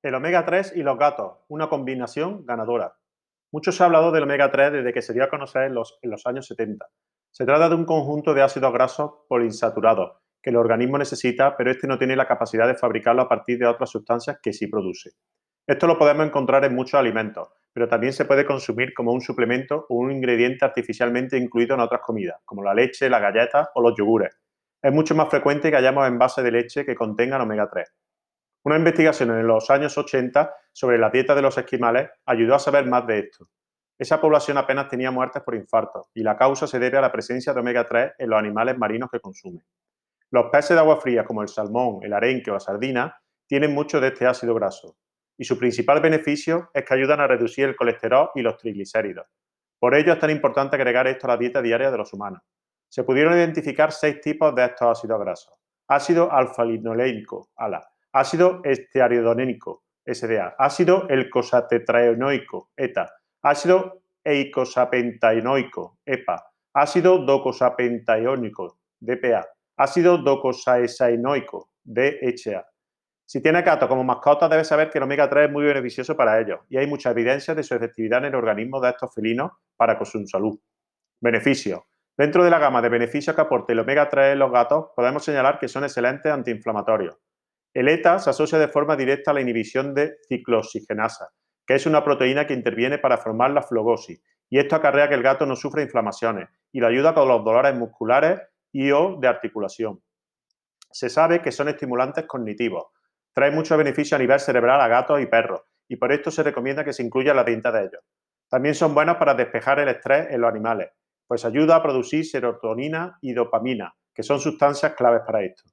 El omega 3 y los gatos, una combinación ganadora. Mucho se ha hablado del omega 3 desde que se dio a conocer en los, años 70. Se trata de un conjunto de ácidos grasos poliinsaturados que el organismo necesita, pero este no tiene la capacidad de fabricarlo a partir de otras sustancias que sí produce. Esto lo podemos encontrar en muchos alimentos, pero también se puede consumir como un suplemento o un ingrediente artificialmente incluido en otras comidas, como la leche, las galletas o los yogures. Es mucho más frecuente que hayamos envases de leche que contengan omega 3. Una investigación en los años 80 sobre la dieta de los esquimales ayudó a saber más de esto. Esa población apenas tenía muertes por infarto y la causa se debe a la presencia de omega 3 en los animales marinos que consumen. Los peces de agua fría como el salmón, el arenque o la sardina tienen mucho de este ácido graso y su principal beneficio es que ayudan a reducir el colesterol y los triglicéridos. Por ello es tan importante agregar esto a la dieta diaria de los humanos. Se pudieron identificar seis tipos de estos ácidos grasos. Ácido alfa-linoleico, ALA, ácido estearidonénico, SDA, ácido elcosatetraenoico, ETA, ácido eicosapentaenoico, EPA, ácido docosapentaenoico, DPA, ácido docosaesaenoico, DHA. Si tiene gato como mascota, debe saber que el omega 3 es muy beneficioso para ellos y hay mucha evidencia de su efectividad en el organismo de estos felinos para con su salud. Beneficios. Dentro de la gama de beneficios que aporta el omega 3 en los gatos, podemos señalar que son excelentes antiinflamatorios, el ETA se asocia de forma directa a la inhibición de ciclooxigenasa, que es una proteína que interviene para formar la flogosis, y esto acarrea que el gato no sufra inflamaciones y le ayuda con los dolores musculares y o de articulación. Se sabe que son estimulantes cognitivos, traen muchos beneficios a nivel cerebral a gatos y perros, y por esto se recomienda que se incluya la tinta de ellos. También son buenos para despejar el estrés en los animales, pues ayuda a producir serotonina y dopamina, que son sustancias claves para esto.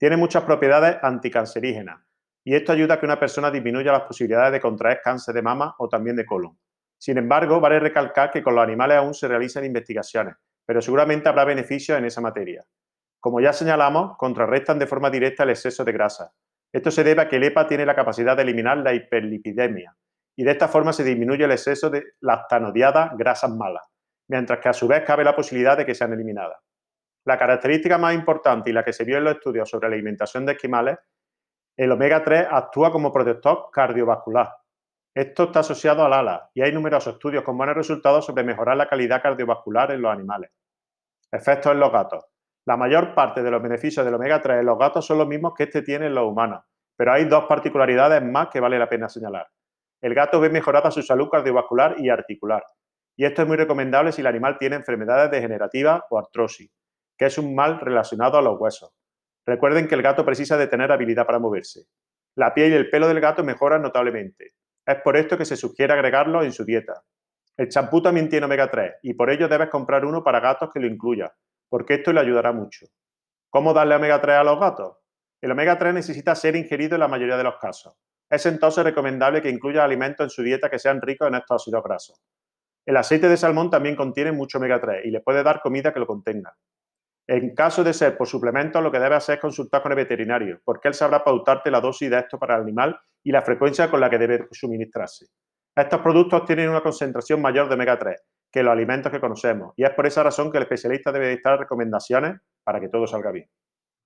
Tiene muchas propiedades anticancerígenas y esto ayuda a que una persona disminuya las posibilidades de contraer cáncer de mama o también de colon. Sin embargo, vale recalcar que con los animales aún se realizan investigaciones, pero seguramente habrá beneficios en esa materia. Como ya señalamos, contrarrestan de forma directa el exceso de grasa. Esto se debe a que el EPA tiene la capacidad de eliminar la hiperlipidemia y de esta forma se disminuye el exceso de las tanodiadas grasas malas, mientras que a su vez cabe la posibilidad de que sean eliminadas. La característica más importante y la que se vio en los estudios sobre la alimentación de esquimales, el omega 3 actúa como protector cardiovascular. Esto está asociado al ALA y hay numerosos estudios con buenos resultados sobre mejorar la calidad cardiovascular en los animales. Efectos en los gatos. La mayor parte de los beneficios del omega 3 en los gatos son los mismos que este tiene en los humanos, pero hay dos particularidades más que vale la pena señalar. El gato ve mejorada su salud cardiovascular y articular, y esto es muy recomendable si el animal tiene enfermedades degenerativas o artrosis que es un mal relacionado a los huesos. Recuerden que el gato precisa de tener habilidad para moverse. La piel y el pelo del gato mejoran notablemente. Es por esto que se sugiere agregarlo en su dieta. El champú también tiene omega 3 y por ello debes comprar uno para gatos que lo incluya, porque esto le ayudará mucho. ¿Cómo darle omega 3 a los gatos? El omega 3 necesita ser ingerido en la mayoría de los casos. Es entonces recomendable que incluya alimentos en su dieta que sean ricos en estos ácidos grasos. El aceite de salmón también contiene mucho omega 3 y le puede dar comida que lo contenga. En caso de ser por suplemento, lo que debe hacer es consultar con el veterinario, porque él sabrá pautarte la dosis de esto para el animal y la frecuencia con la que debe suministrarse. Estos productos tienen una concentración mayor de omega 3 que los alimentos que conocemos y es por esa razón que el especialista debe dictar recomendaciones para que todo salga bien.